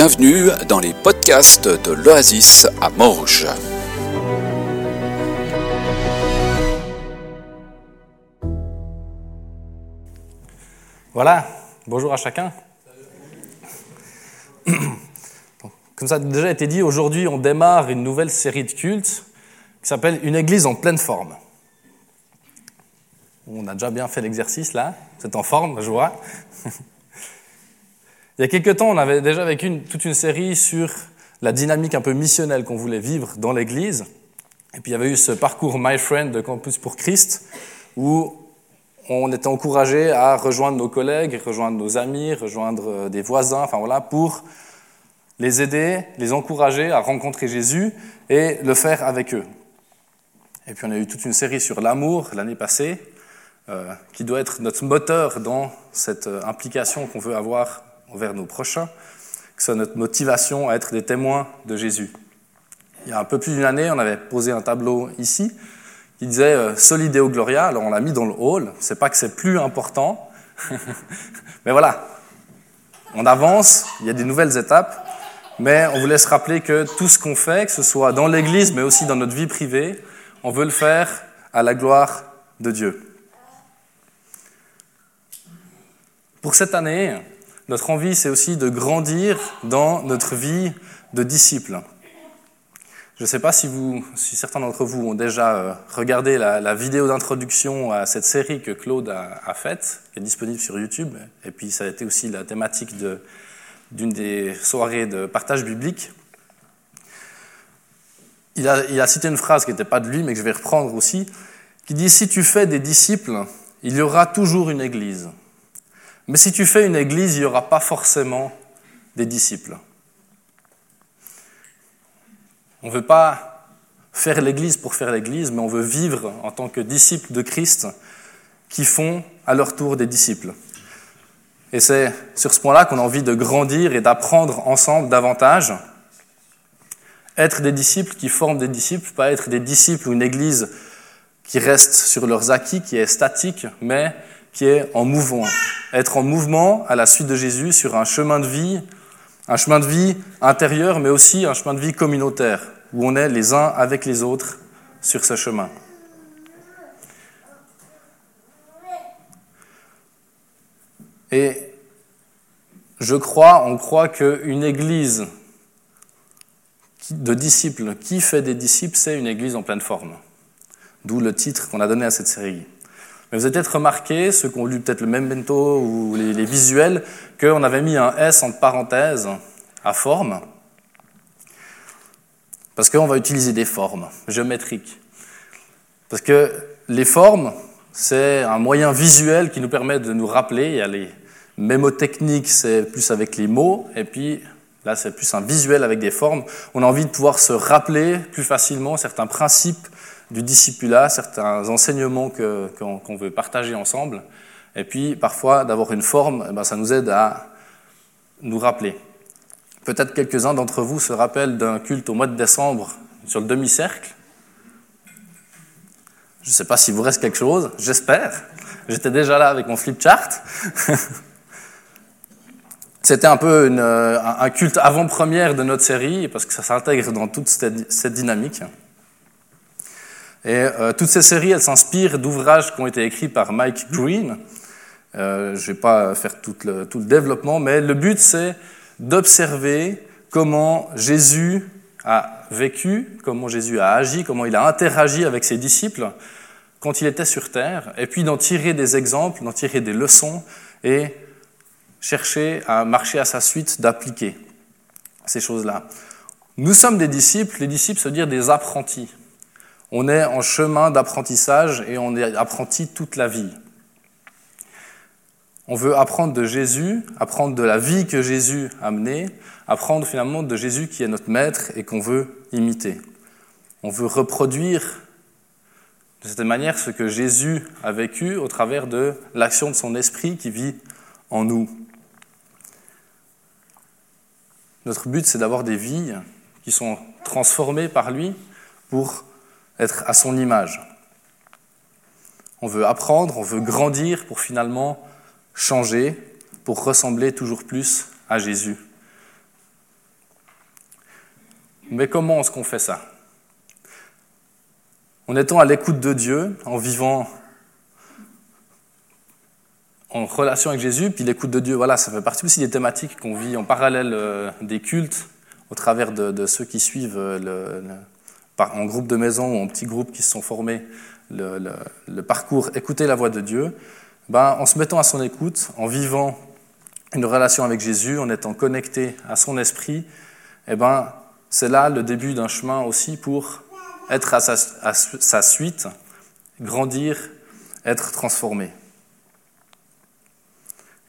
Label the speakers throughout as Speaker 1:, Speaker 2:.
Speaker 1: Bienvenue dans les podcasts de l'Oasis à Morges.
Speaker 2: Voilà, bonjour à chacun. Comme ça a déjà été dit, aujourd'hui on démarre une nouvelle série de cultes qui s'appelle Une église en pleine forme. On a déjà bien fait l'exercice là, c'est en forme, je vois. Il y a quelques temps, on avait déjà vécu toute une série sur la dynamique un peu missionnelle qu'on voulait vivre dans l'Église. Et puis il y avait eu ce parcours My Friend de Campus pour Christ, où on était encouragé à rejoindre nos collègues, rejoindre nos amis, rejoindre euh, des voisins, enfin voilà, pour les aider, les encourager à rencontrer Jésus et le faire avec eux. Et puis on a eu toute une série sur l'amour l'année passée, euh, qui doit être notre moteur dans cette euh, implication qu'on veut avoir envers nos prochains, que ce soit notre motivation à être des témoins de Jésus. Il y a un peu plus d'une année, on avait posé un tableau ici qui disait euh, Solideo Gloria. Alors on l'a mis dans le hall. C'est pas que c'est plus important, mais voilà, on avance. Il y a des nouvelles étapes, mais on vous laisse rappeler que tout ce qu'on fait, que ce soit dans l'Église, mais aussi dans notre vie privée, on veut le faire à la gloire de Dieu. Pour cette année, notre envie, c'est aussi de grandir dans notre vie de disciple. Je ne sais pas si, vous, si certains d'entre vous ont déjà euh, regardé la, vidéo d'introduction à cette série que Claude a, faite, qui est disponible sur YouTube. Et puis ça a été aussi la thématique d'une des soirées de partage biblique. Il a, il a cité une phrase qui n'était pas de lui, mais que je vais reprendre aussi, qui dit Si tu fais des disciples, il y aura toujours une église. Mais si tu fais une église, il n'y aura pas forcément des disciples. On ne veut pas faire l'église pour faire l'église, mais on veut vivre en tant que disciples de Christ qui font à leur tour des disciples. Et c'est sur ce point-là qu'on a envie de grandir et d'apprendre ensemble davantage. Être des disciples qui forment des disciples, pas être des disciples ou une église qui reste sur leurs acquis, qui est statique, mais qui est en mouvement. Être en mouvement à la suite de Jésus sur un chemin de vie, un chemin de vie intérieur, mais aussi un chemin de vie communautaire, où on est les uns avec les autres sur ce chemin. Et je crois, on croit qu'une église de disciples, qui fait des disciples, c'est une église en pleine forme. D'où le titre qu'on a donné à cette série. Vous avez peut-être remarqué, ceux qui ont lu peut-être le même bento ou les, visuels, qu'on avait mis un S entre parenthèses à forme, parce qu'on va utiliser des formes géométriques. Parce que les formes, c'est un moyen visuel qui nous permet de nous rappeler. Il y a les mémotechniques, c'est plus avec les mots, et puis là, c'est plus un visuel avec des formes. On a envie de pouvoir se rappeler plus facilement certains principes du discipulat, certains enseignements qu'on veut partager ensemble. Et puis, parfois, d'avoir une forme, eh ben, ça nous aide à nous rappeler. Peut-être quelques-uns d'entre vous se rappellent d'un culte au mois de décembre sur le demi-cercle. Je ne sais pas s'il vous reste quelque chose, j'espère. J'étais déjà là avec mon flip chart. C'était un peu un culte avant-première de notre série, parce que ça s'intègre dans toute cette dynamique. Et euh, toutes ces séries, elles s'inspirent d'ouvrages qui ont été écrits par Mike Green. Euh, je ne vais pas faire tout le, tout le, développement, mais le but, c'est d'observer comment Jésus a vécu, comment Jésus a agi, comment il a interagi avec ses disciples quand il était sur Terre, et puis d'en tirer des exemples, d'en tirer des leçons, et chercher à marcher à sa suite, d'appliquer ces choses-là. Nous sommes des disciples, les disciples, se dire des apprentis. On est en chemin d'apprentissage et on est apprenti toute la vie. On veut apprendre de Jésus, apprendre de la vie que Jésus a menée, apprendre finalement de Jésus qui est notre maître et qu'on veut imiter. On veut reproduire de cette manière ce que Jésus a vécu au travers de l'action de son esprit qui vit en nous. Notre but, c'est d'avoir des vies qui sont transformées par lui pour être à son image. On veut apprendre, on veut grandir pour finalement changer, pour ressembler toujours plus à Jésus. Mais comment est-ce qu'on fait ça? En étant à l'écoute de Dieu, en vivant en relation avec Jésus, puis l'écoute de Dieu, voilà, ça fait partie aussi des thématiques qu'on vit en parallèle euh, des cultes, au travers de, ceux qui suivent euh, le, en groupe de maison ou en petits groupes qui se sont formés le, parcours Écouter la voix de Dieu, ben, en se mettant à son écoute, en vivant une relation avec Jésus, en étant connecté à son esprit, eh ben, c'est là le début d'un chemin aussi pour être à sa, suite, grandir, être transformé.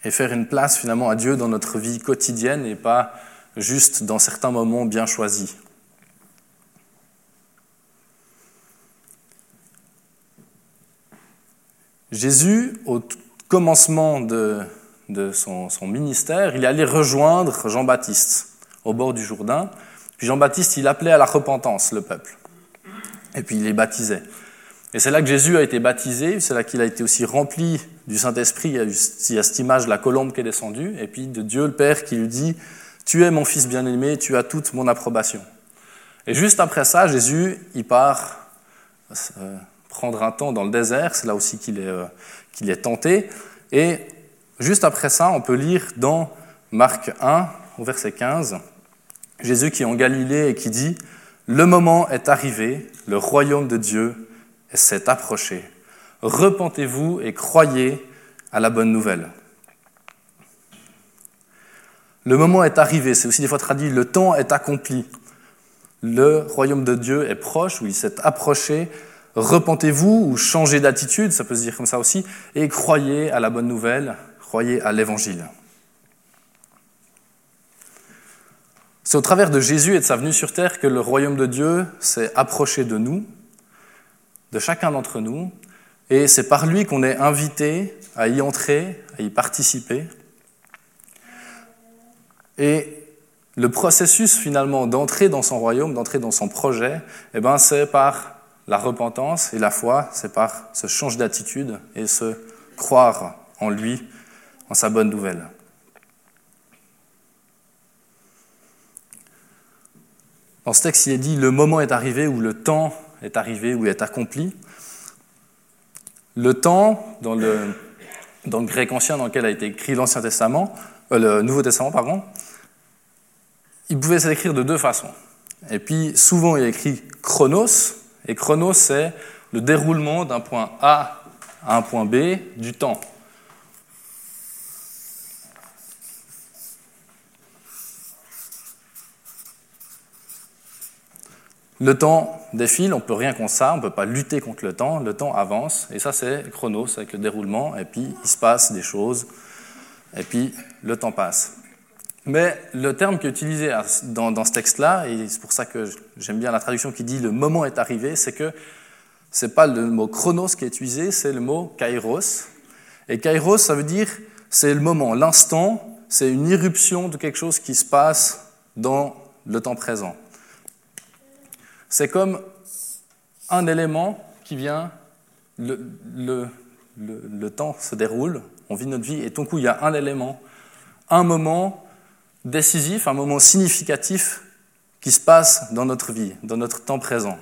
Speaker 2: Et faire une place finalement à Dieu dans notre vie quotidienne et pas juste dans certains moments bien choisis. Jésus, au commencement de, son, ministère, il allait rejoindre Jean-Baptiste au bord du Jourdain. Puis Jean-Baptiste, il appelait à la repentance le peuple. Et puis il les baptisait. Et c'est là que Jésus a été baptisé, c'est là qu'il a été aussi rempli du Saint-Esprit. Il y a, cette image de la colombe qui est descendue, et puis de Dieu le Père qui lui dit Tu es mon fils bien-aimé, tu as toute mon approbation. Et juste après ça, Jésus, il part euh, prendre un temps dans le désert, c'est là aussi qu'il est, euh, qu'il est tenté. Et juste après ça, on peut lire dans Marc 1, au verset 15, Jésus qui est en Galilée et qui dit, Le moment est arrivé, le royaume de Dieu s'est approché. Repentez-vous et croyez à la bonne nouvelle. Le moment est arrivé, c'est aussi des fois traduit, le temps est accompli. Le royaume de Dieu est proche, ou il s'est approché, repentez-vous ou changez d'attitude, ça peut se dire comme ça aussi, et croyez à la bonne nouvelle, croyez à l'évangile. C'est au travers de Jésus et de sa venue sur terre que le royaume de Dieu s'est approché de nous, de chacun d'entre nous, et c'est par lui qu'on est invité à y entrer, à y participer. Et le processus finalement d'entrer dans son royaume, d'entrer dans son projet, eh ben, c'est par la repentance et la foi, c'est par ce change d'attitude et se croire en lui, en sa bonne nouvelle. Dans ce texte, il est dit le moment est arrivé ou le temps est arrivé ou est accompli. Le temps, dans le, dans le grec ancien dans lequel a été écrit l'Ancien Testament, euh, le Nouveau Testament, pardon, il pouvait s'écrire de deux façons. Et puis souvent il est écrit chronos, et chronos, c'est le déroulement d'un point A à un point B du temps. Le temps défile, on ne peut rien contre ça, on ne peut pas lutter contre le temps, le temps avance, et ça c'est chronos avec le déroulement, et puis il se passe des choses, et puis le temps passe. Mais le terme qui est utilisé dans, ce texte-là, et c'est pour ça que j'aime bien la traduction qui dit le moment est arrivé, c'est que ce n'est pas le mot chronos qui est utilisé, c'est le mot kairos. Et kairos, ça veut dire c'est le moment, l'instant, c'est une irruption de quelque chose qui se passe dans le temps présent. C'est comme un élément qui vient, le, le, temps se déroule, on vit notre vie, et tout coup, il y a un élément, un moment décisif, un moment significatif qui se passe dans notre vie, dans notre temps présent.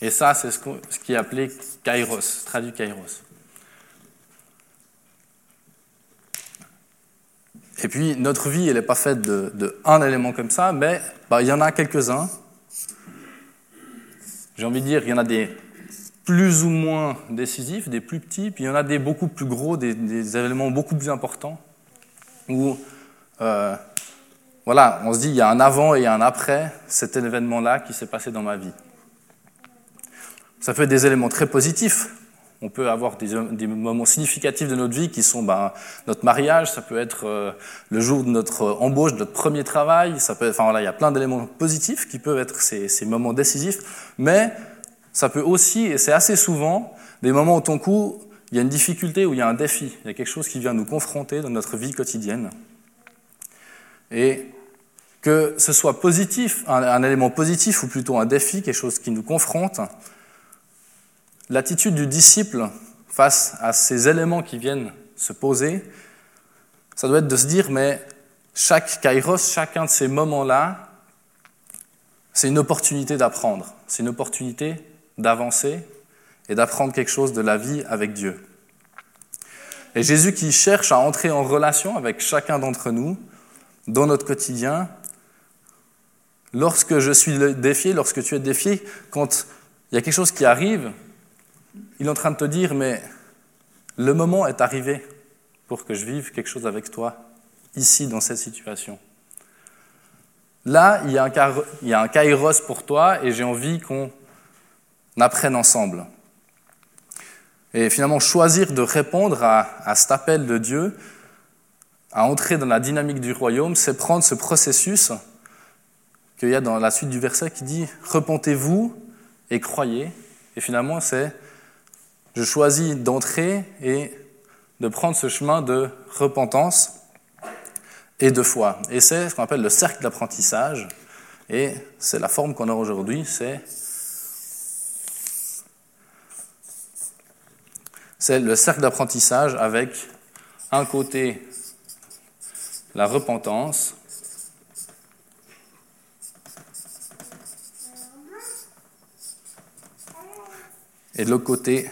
Speaker 2: Et ça, c'est ce, qui est appelé kairos, traduit kairos. Et puis, notre vie, elle n'est pas faite de, un élément comme ça, mais bah, il y en a quelques-uns. J'ai envie de dire, il y en a des plus ou moins décisifs, des plus petits, puis il y en a des beaucoup plus gros, des, des éléments beaucoup plus importants, où euh, voilà, on se dit, il y a un avant et un après cet événement-là qui s'est passé dans ma vie. Ça peut être des éléments très positifs. On peut avoir des, moments significatifs de notre vie qui sont ben, notre mariage, ça peut être euh, le jour de notre embauche, de notre premier travail, ça peut enfin il y a plein d'éléments positifs qui peuvent être ces, ces, moments décisifs, mais ça peut aussi, et c'est assez souvent, des moments où ton coup, il y a une difficulté, où il y a un défi, il y a quelque chose qui vient nous confronter dans notre vie quotidienne. Et que ce soit positif, un, élément positif ou plutôt un défi, quelque chose qui nous confronte, l'attitude du disciple face à ces éléments qui viennent se poser, ça doit être de se dire, mais chaque kairos, chacun de ces moments-là, c'est une opportunité d'apprendre, c'est une opportunité d'avancer et d'apprendre quelque chose de la vie avec Dieu. Et Jésus qui cherche à entrer en relation avec chacun d'entre nous dans notre quotidien, lorsque je suis défié, lorsque tu es défié, quand il y a quelque chose qui arrive, il est en train de te dire, mais le moment est arrivé pour que je vive quelque chose avec toi, ici, dans cette situation. Là, il y a un, il kairos pour toi et j'ai envie qu'on apprenne ensemble. Et finalement, choisir de répondre à cet appel de Dieu, à entrer dans la dynamique du royaume, c'est prendre ce processus qu'il y a dans la suite du verset qui dit Repentez-vous et croyez. Et finalement, c'est je choisis d'entrer et de prendre ce chemin de repentance et de foi. Et c'est ce qu'on appelle le cercle d'apprentissage. Et c'est la forme qu'on a aujourd'hui, c'est c'est le cercle d'apprentissage avec un côté la repentance et de l'autre côté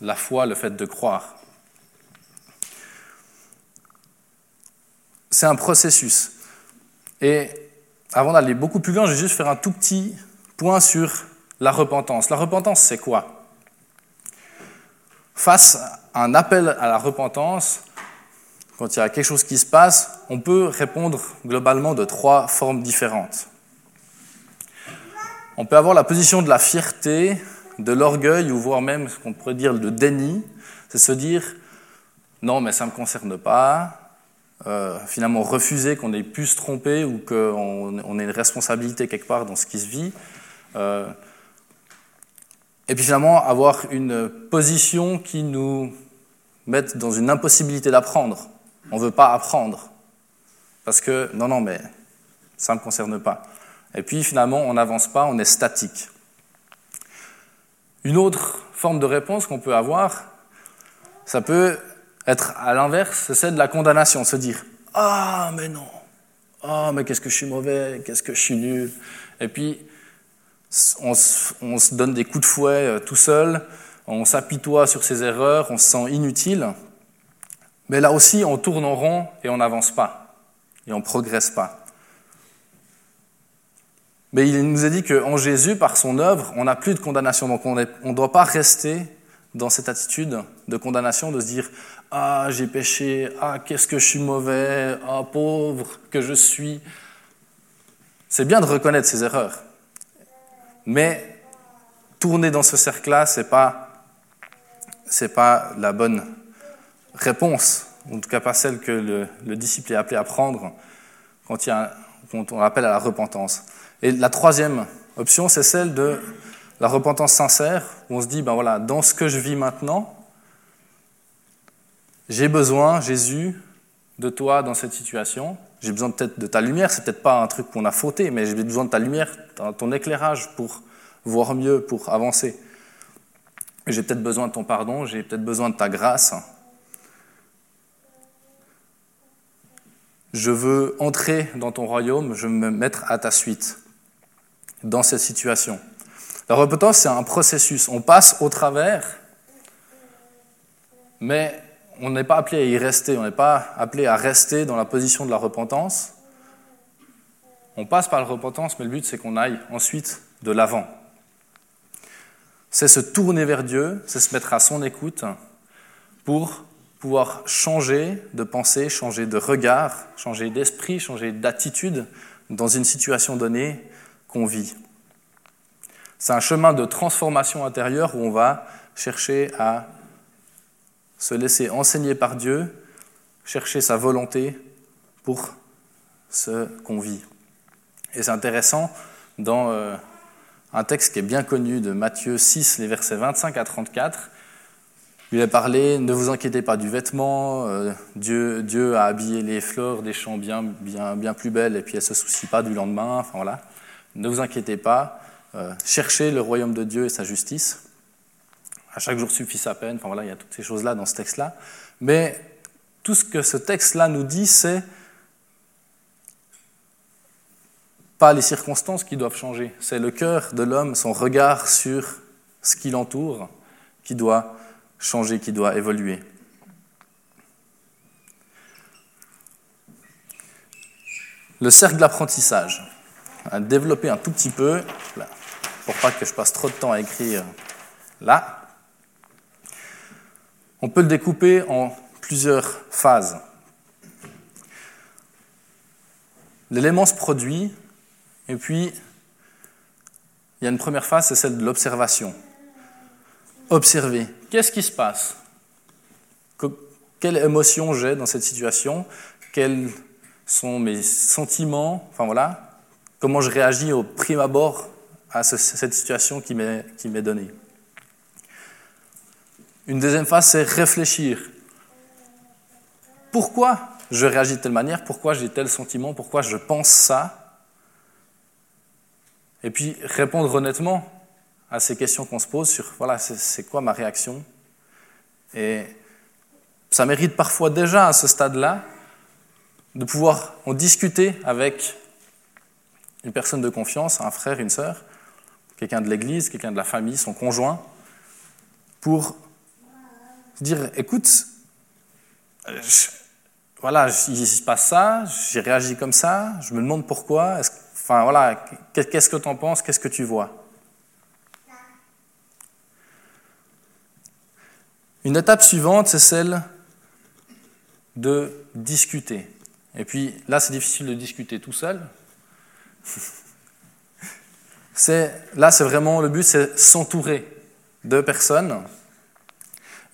Speaker 2: la foi, le fait de croire. C'est un processus. Et avant d'aller beaucoup plus loin, je vais juste faire un tout petit point sur la repentance. La repentance, c'est quoi? Face à un appel à la repentance, quand il y a quelque chose qui se passe, on peut répondre globalement de trois formes différentes. On peut avoir la position de la fierté, de l'orgueil, ou voire même ce qu'on pourrait dire de déni, c'est se dire non, mais ça ne me concerne pas, euh, finalement refuser qu'on ait pu se tromper ou qu'on on ait une responsabilité quelque part dans ce qui se vit. Euh, et puis finalement avoir une position qui nous mette dans une impossibilité d'apprendre. On ne veut pas apprendre. Parce que non, non, mais ça ne me concerne pas. Et puis finalement, on n'avance pas, on est statique. Une autre forme de réponse qu'on peut avoir, ça peut être à l'inverse, c'est celle de la condamnation, se dire Ah, mais non, ah, mais qu'est-ce que je suis mauvais, qu'est-ce que je suis nul. Et puis, on se, donne des coups de fouet euh, tout seul, on s'apitoie sur ses erreurs, on se sent inutile. Mais là aussi, on tourne en rond et on n'avance pas, et on ne progresse pas. Mais il nous a dit qu'en Jésus, par son œuvre, on n'a plus de condamnation. Donc on ne doit pas rester dans cette attitude de condamnation, de se dire Ah, j'ai péché, ah, qu'est-ce que je suis mauvais, ah, pauvre que je suis. C'est bien de reconnaître ses erreurs. Mais tourner dans ce cercle-là, ce n'est pas, pas la bonne réponse, en tout cas pas celle que le, le disciple est appelé à prendre quand, quand on appelle à la repentance. Et la troisième option, c'est celle de la repentance sincère, où on se dit, ben voilà, dans ce que je vis maintenant, j'ai besoin, Jésus, de toi dans cette situation. J'ai besoin peut-être de ta lumière, c'est peut-être pas un truc qu'on a fauté, mais j'ai besoin de ta lumière, ton éclairage pour voir mieux, pour avancer. J'ai peut-être besoin de ton pardon, j'ai peut-être besoin de ta grâce. Je veux entrer dans ton royaume, je veux me mettre à ta suite dans cette situation. La repentance, c'est un processus. On passe au travers, mais on n'est pas appelé à y rester. On n'est pas appelé à rester dans la position de la repentance. On passe par la repentance, mais le but, c'est qu'on aille ensuite de l'avant. C'est se tourner vers Dieu, c'est se mettre à son écoute pour pouvoir changer de pensée, changer de regard, changer d'esprit, changer d'attitude dans une situation donnée qu'on vit. C'est un chemin de transformation intérieure où on va chercher à se laisser enseigner par Dieu, chercher sa volonté pour ce qu'on vit. Et c'est intéressant, dans euh, un texte qui est bien connu de Matthieu 6, les versets 25 à 34, il est parlé, ne vous inquiétez pas du vêtement, euh, Dieu, Dieu a habillé les fleurs des champs bien, bien, bien plus belles et puis elle ne se soucie pas du lendemain, enfin voilà. Ne vous inquiétez pas, euh, cherchez le royaume de Dieu et sa justice. À chaque jour suffit sa peine. Enfin voilà, il y a toutes ces choses-là dans ce texte-là. Mais tout ce que ce texte-là nous dit, c'est pas les circonstances qui doivent changer, c'est le cœur de l'homme, son regard sur ce qui l'entoure, qui doit changer, qui doit évoluer. Le cercle d'apprentissage, développer un tout petit peu, pour pas que je passe trop de temps à écrire là. On peut le découper en plusieurs phases. L'élément se produit, et puis il y a une première phase, c'est celle de l'observation. Observer. Qu'est-ce qui se passe Quelle émotion j'ai dans cette situation Quels sont mes sentiments Enfin voilà. Comment je réagis au prime abord à cette situation qui m'est donnée. Une deuxième phase, c'est réfléchir. Pourquoi je réagis de telle manière Pourquoi j'ai tel sentiment Pourquoi je pense ça Et puis répondre honnêtement à ces questions qu'on se pose sur, voilà, c'est quoi ma réaction. Et ça mérite parfois déjà à ce stade-là de pouvoir en discuter avec une personne de confiance, un frère, une sœur, quelqu'un de l'église, quelqu'un de la famille, son conjoint, pour dire, écoute, voilà, il se passe ça, j'ai réagi comme ça, je me demande pourquoi, enfin voilà, qu'est-ce que tu en penses, qu'est-ce que tu vois? Une étape suivante, c'est celle de discuter. Et puis là, c'est difficile de discuter tout seul. là, c'est vraiment le but, c'est s'entourer de personnes.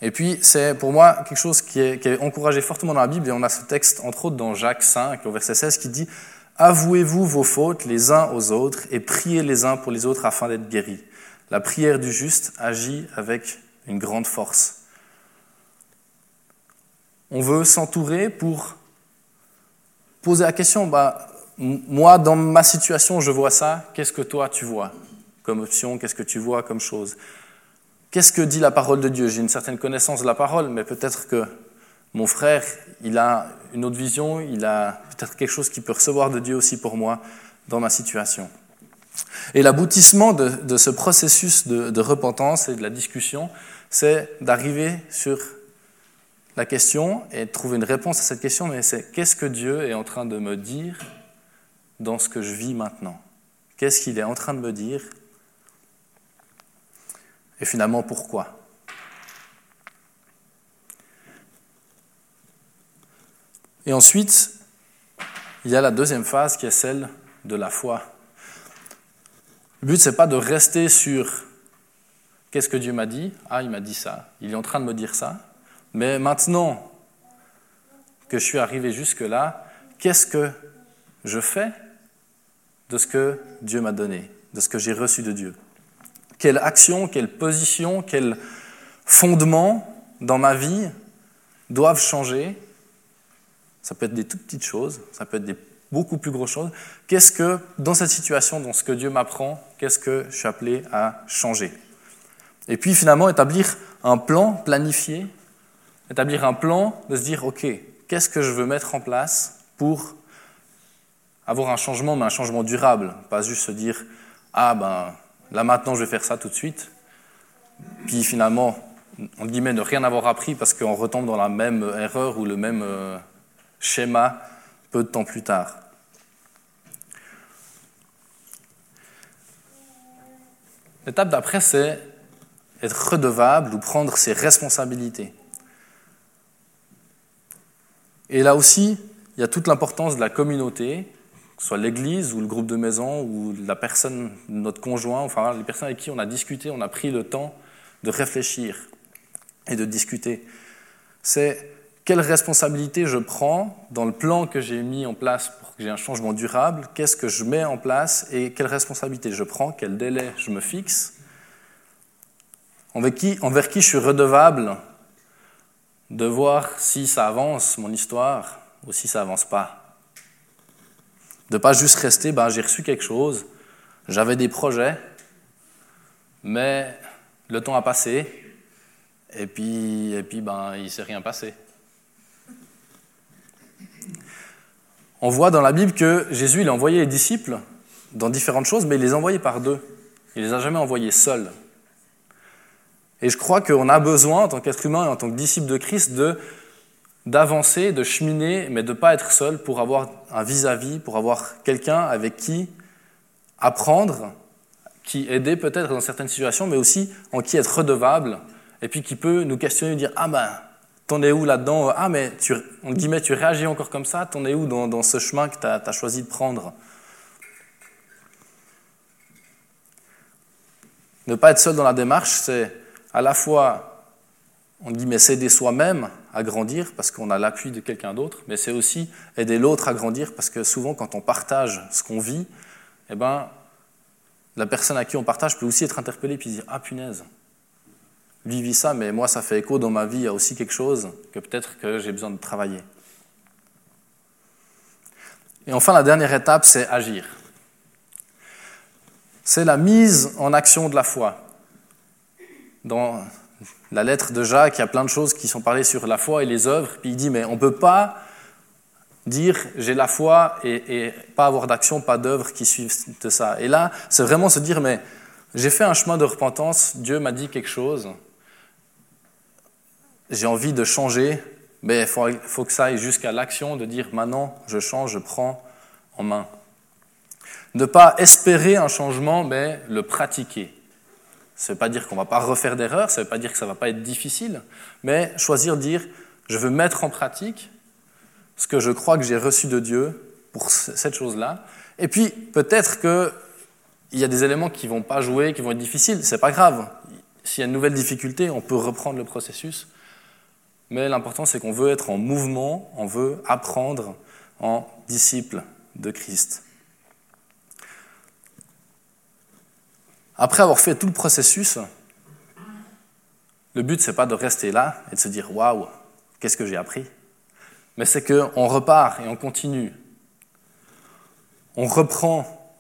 Speaker 2: Et puis, c'est pour moi quelque chose qui est, qui est, encouragé fortement dans la Bible, et on a ce texte, entre autres, dans Jacques 5, au verset 16, qui dit Avouez-vous vos fautes les uns aux autres et priez les uns pour les autres afin d'être guéris. La prière du juste agit avec une grande force. On veut s'entourer pour poser la question, bah, moi, dans ma situation, je vois ça, qu'est-ce que toi, tu vois comme option, qu'est-ce que tu vois comme chose? Qu'est-ce que dit la parole de Dieu? J'ai une certaine connaissance de la parole, mais peut-être que mon frère, il a une autre vision, il a peut-être quelque chose qu'il peut recevoir de Dieu aussi pour moi dans ma situation. Et l'aboutissement de, ce processus de, de repentance et de la discussion, c'est d'arriver sur la question et de trouver une réponse à cette question, mais c'est qu'est-ce que Dieu est en train de me dire dans ce que je vis maintenant? Qu'est-ce qu'il est en train de me dire? Et finalement, pourquoi? Et ensuite, il y a la deuxième phase qui est celle de la foi. Le but, ce n'est pas de rester sur qu'est-ce que Dieu m'a dit? Ah, il m'a dit ça. Il est en train de me dire ça. Mais maintenant que je suis arrivé jusque-là, qu'est-ce que je fais de ce que Dieu m'a donné, de ce que j'ai reçu de Dieu? Quelle action, quelle position, quel fondement dans ma vie doivent changer? Ça peut être des toutes petites choses, ça peut être des beaucoup plus grosses choses. Qu'est-ce que, dans cette situation, dans ce que Dieu m'apprend, qu'est-ce que je suis appelé à changer? Et puis finalement, établir un plan planifié établir un plan, de se dire, OK, qu'est-ce que je veux mettre en place pour avoir un changement, mais un changement durable, pas juste se dire, ah ben là maintenant je vais faire ça tout de suite, puis finalement, en guillemets, ne rien avoir appris parce qu'on retombe dans la même erreur ou le même euh, schéma peu de temps plus tard. L'étape d'après, c'est être redevable ou prendre ses responsabilités. Et là aussi, il y a toute l'importance de la communauté, que ce soit l'église ou le groupe de maison ou la personne, notre conjoint, enfin les personnes avec qui on a discuté, on a pris le temps de réfléchir et de discuter. C'est quelle responsabilité je prends dans le plan que j'ai mis en place pour que j'ai un changement durable, qu'est-ce que je mets en place et quelle responsabilité je prends, quel délai je me fixe, envers qui, je suis redevable de voir si ça avance, mon histoire, ou si ça avance pas. De pas juste rester, ben, j'ai reçu quelque chose, j'avais des projets, mais le temps a passé, et puis, et puis ben, il s'est rien passé. On voit dans la Bible que Jésus il a envoyé les disciples dans différentes choses, mais il les a envoyés par deux. Il les a jamais envoyés seuls. Et je crois qu'on a besoin, en tant qu'être humain et en tant que disciple de Christ, de d'avancer, de cheminer, mais de ne pas être seul pour avoir un vis-à-vis, pour avoir quelqu'un avec qui apprendre, qui aider peut-être dans certaines situations, mais aussi en qui être redevable, et puis qui peut nous questionner, dire Ah ben, t'en es où là-dedans? Ah, mais tu, on mais tu réagis encore comme ça T'en es où dans, ce chemin que tu as choisi de prendre? Ne pas être seul dans la démarche, c'est à la fois, on dit, mais s'aider soi-même à grandir parce qu'on a l'appui de quelqu'un d'autre, mais c'est aussi aider l'autre à grandir parce que souvent, quand on partage ce qu'on vit, eh ben, la personne à qui on partage peut aussi être interpellée puis dire Ah punaise, lui vit ça, mais moi ça fait écho dans ma vie, il y a aussi quelque chose que peut-être que j'ai besoin de travailler. Et enfin, la dernière étape, c'est agir. C'est la mise en action de la foi dans la lettre de Jacques, il y a plein de choses qui sont parlées sur la foi et les œuvres. Puis il dit, mais on ne peut pas dire j'ai la foi et, pas avoir d'action, pas d'œuvre qui suivent de ça. Et là, c'est vraiment se dire, mais j'ai fait un chemin de repentance, Dieu m'a dit quelque chose, j'ai envie de changer, mais il faut, faut, que ça aille jusqu'à l'action de dire maintenant je change, je prends en main. Ne pas espérer un changement, mais le pratiquer. Ça ne veut pas dire qu'on ne va pas refaire d'erreurs, ça ne veut pas dire que ça ne va pas être difficile, mais choisir de dire, je veux mettre en pratique ce que je crois que j'ai reçu de Dieu pour cette chose-là. Et puis, peut-être qu'il y a des éléments qui ne vont pas jouer, qui vont être difficiles, ce n'est pas grave. S'il y a une nouvelle difficulté, on peut reprendre le processus. Mais l'important, c'est qu'on veut être en mouvement, on veut apprendre en disciple de Christ. Après avoir fait tout le processus, le but, c'est pas de rester là et de se dire waouh, qu'est-ce que j'ai appris? Mais c'est qu'on repart et on continue. On reprend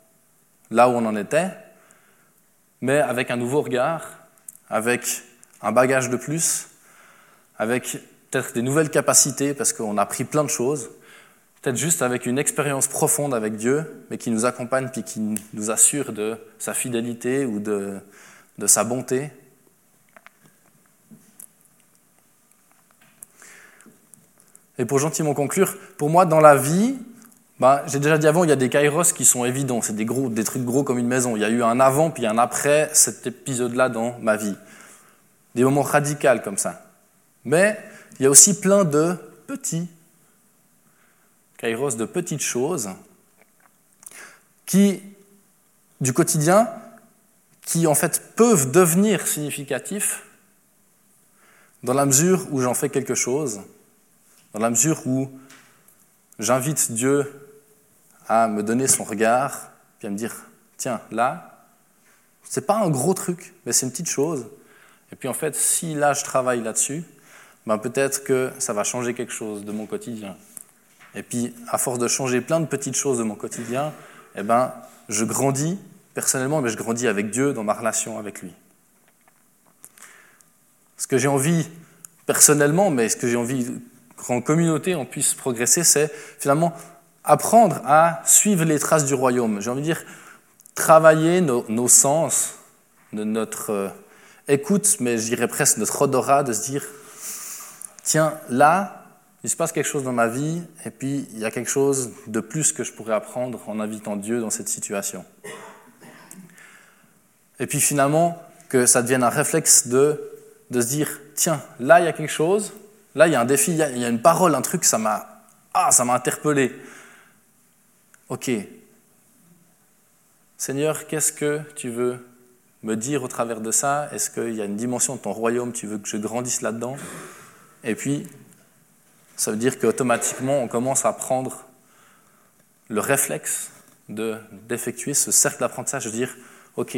Speaker 2: là où on en était, mais avec un nouveau regard, avec un bagage de plus, avec peut-être des nouvelles capacités parce qu'on a appris plein de choses, peut-être juste avec une expérience profonde avec Dieu, mais qui nous accompagne puis qui nous assure de sa fidélité ou de, de sa bonté. Et pour gentiment conclure, pour moi, dans la vie, bah, j'ai déjà dit avant, il y a des kairos qui sont évidents, c'est des, gros, des trucs gros comme une maison. Il y a eu un avant puis un après cet épisode-là dans ma vie. Des moments radicaux comme ça. Mais il y a aussi plein de petits kairos de petites choses qui, du quotidien, qui en fait peuvent devenir significatifs dans la mesure où j'en fais quelque chose, dans la mesure où j'invite Dieu à me donner son regard, puis à me dire, tiens, là, c'est pas un gros truc, mais c'est une petite chose. Et puis en fait, si là je travaille là-dessus, ben peut-être que ça va changer quelque chose de mon quotidien. Et puis, à force de changer plein de petites choses de mon quotidien, eh ben, je grandis personnellement, mais je grandis avec Dieu dans ma relation avec lui. Ce que j'ai envie personnellement, mais ce que j'ai envie qu'en communauté on puisse progresser, c'est finalement apprendre à suivre les traces du royaume. J'ai envie de dire travailler nos, sens, notre euh, écoute, mais je dirais presque notre odorat, de se dire tiens, là, il se passe quelque chose dans ma vie, et puis il y a quelque chose de plus que je pourrais apprendre en invitant Dieu dans cette situation. Et puis finalement, que ça devienne un réflexe de, de se dire, tiens, là il y a quelque chose, là il y a un défi, il y a, une parole, un truc, ça m'a ah, ça m'a interpellé. Ok. Seigneur, qu'est-ce que tu veux me dire au travers de ça? Est-ce qu'il y a une dimension de ton royaume, tu veux que je grandisse là-dedans? Et puis, ça veut dire qu'automatiquement, on commence à prendre le réflexe d'effectuer ce cercle d'apprentissage, de dire, OK,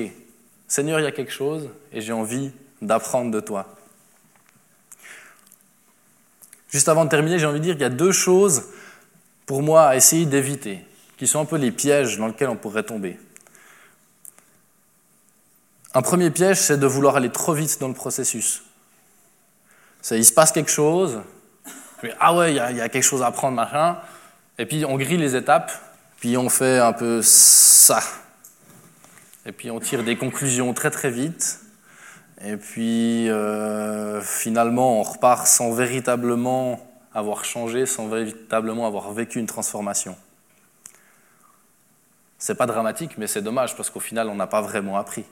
Speaker 2: Seigneur, il y a quelque chose et j'ai envie d'apprendre de toi. Juste avant de terminer, j'ai envie de dire qu'il y a deux choses pour moi à essayer d'éviter, qui sont un peu les pièges dans lesquels on pourrait tomber. Un premier piège, c'est de vouloir aller trop vite dans le processus. il se passe quelque chose, ah ouais, il y, a quelque chose à apprendre, machin. Et puis on grille les étapes, puis on fait un peu ça. et puis on tire des conclusions très très vite, et puis euh, finalement on repart sans véritablement avoir changé, sans véritablement avoir vécu une transformation. C'est pas dramatique, mais c'est dommage parce qu'au final on n'a pas vraiment appris.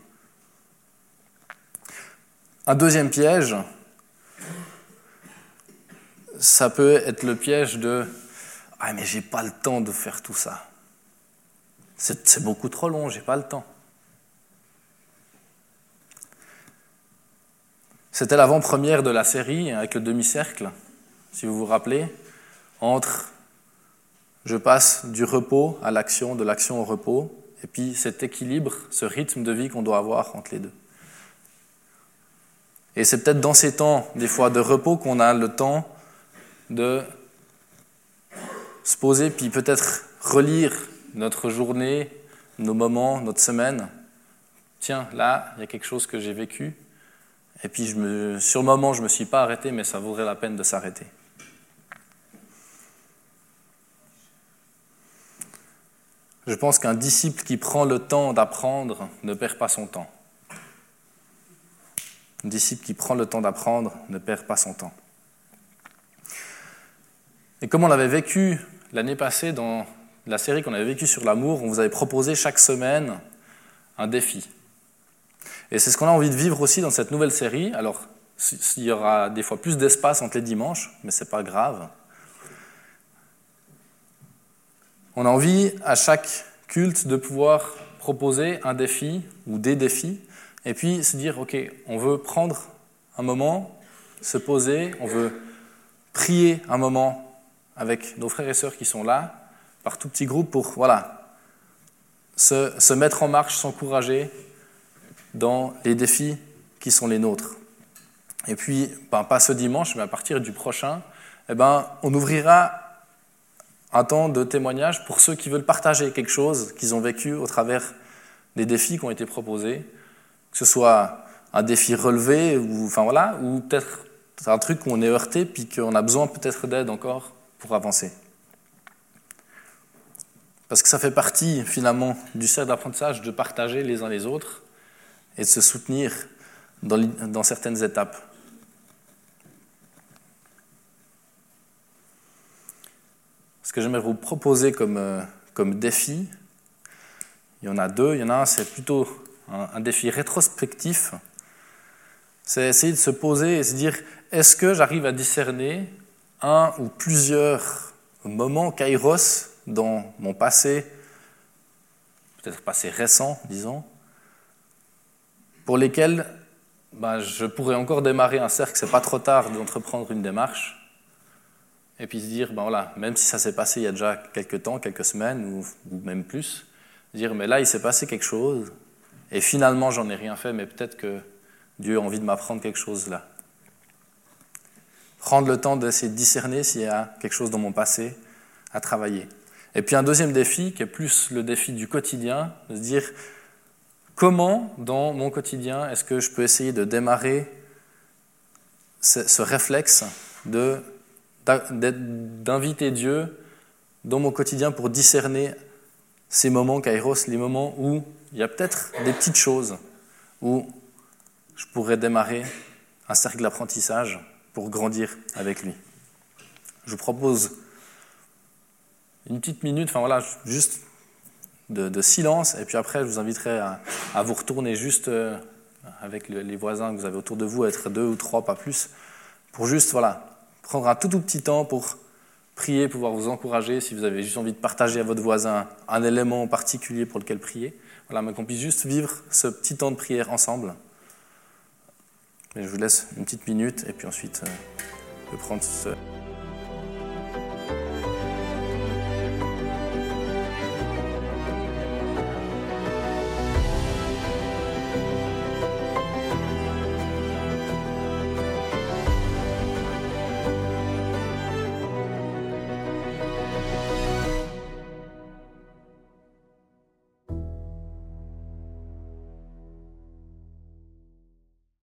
Speaker 2: Un deuxième piège, ça peut être le piège de Ah, mais j'ai pas le temps de faire tout ça. C'est beaucoup trop long, j'ai pas le temps. C'était l'avant-première de la série avec le demi-cercle, si vous vous rappelez, entre je passe du repos à l'action, de l'action au repos, et puis cet équilibre, ce rythme de vie qu'on doit avoir entre les deux. Et c'est peut-être dans ces temps, des fois, de repos qu'on a le temps de se poser, puis peut-être relire notre journée, nos moments, notre semaine. Tiens, là, il y a quelque chose que j'ai vécu. Et puis, sur le moment, je ne me suis pas arrêté, mais ça vaudrait la peine de s'arrêter. Je pense qu'un disciple qui prend le temps d'apprendre ne perd pas son temps. Un disciple qui prend le temps d'apprendre ne perd pas son temps. Et comme on l'avait vécu l'année passée dans la série qu'on avait vécue sur l'amour, on vous avait proposé chaque semaine un défi. Et c'est ce qu'on a envie de vivre aussi dans cette nouvelle série. Alors, il y aura des fois plus d'espace entre les dimanches, mais ce n'est pas grave. On a envie à chaque culte de pouvoir proposer un défi ou des défis, et puis se dire, OK, on veut prendre un moment, se poser, on veut prier un moment avec nos frères et sœurs qui sont là, par tout petit groupe, pour voilà, se, mettre en marche, s'encourager dans les défis qui sont les nôtres. Et puis, ben, pas ce dimanche, mais à partir du prochain, eh ben, on ouvrira un temps de témoignage pour ceux qui veulent partager quelque chose qu'ils ont vécu au travers des défis qui ont été proposés, que ce soit un défi relevé ou, enfin, voilà, ou peut-être un truc où on est heurté puis qu'on a besoin peut-être d'aide encore pour avancer. Parce que ça fait partie finalement du cercle d'apprentissage de partager les uns les autres et de se soutenir dans, certaines étapes. Ce que j'aimerais vous proposer comme, euh, comme défi, il y en a deux. Il y en a un, c'est plutôt un, un défi rétrospectif. C'est essayer de se poser et se dire, est-ce que j'arrive à discerner un ou plusieurs moments kairos dans mon passé, peut-être passé récent, disons, pour lesquels ben, je pourrais encore démarrer un cercle, c'est pas trop tard d'entreprendre une démarche, et puis se dire, ben voilà, même si ça s'est passé il y a déjà quelques temps, quelques semaines, ou, ou même plus, dire, mais là, il s'est passé quelque chose, et finalement, j'en ai rien fait, mais peut-être que Dieu a envie de m'apprendre quelque chose là prendre le temps d'essayer de discerner s'il y a quelque chose dans mon passé à travailler. Et puis un deuxième défi, qui est plus le défi du quotidien, de se dire comment dans mon quotidien est-ce que je peux essayer de démarrer ce, réflexe d'inviter Dieu dans mon quotidien pour discerner ces moments kairos, les moments où il y a peut-être des petites choses où je pourrais démarrer un cercle d'apprentissage pour grandir avec lui. Je vous propose une petite minute, enfin voilà, juste de, silence, et puis après je vous inviterai à, vous retourner juste euh, avec les voisins que vous avez autour de vous, être deux ou trois, pas plus, pour juste voilà, prendre un tout tout petit temps pour prier, pouvoir vous encourager, si vous avez juste envie de partager à votre voisin un élément particulier pour lequel prier, voilà, mais qu'on puisse juste vivre ce petit temps de prière ensemble. Je vous laisse une petite minute et puis ensuite, euh, je vais prendre ce,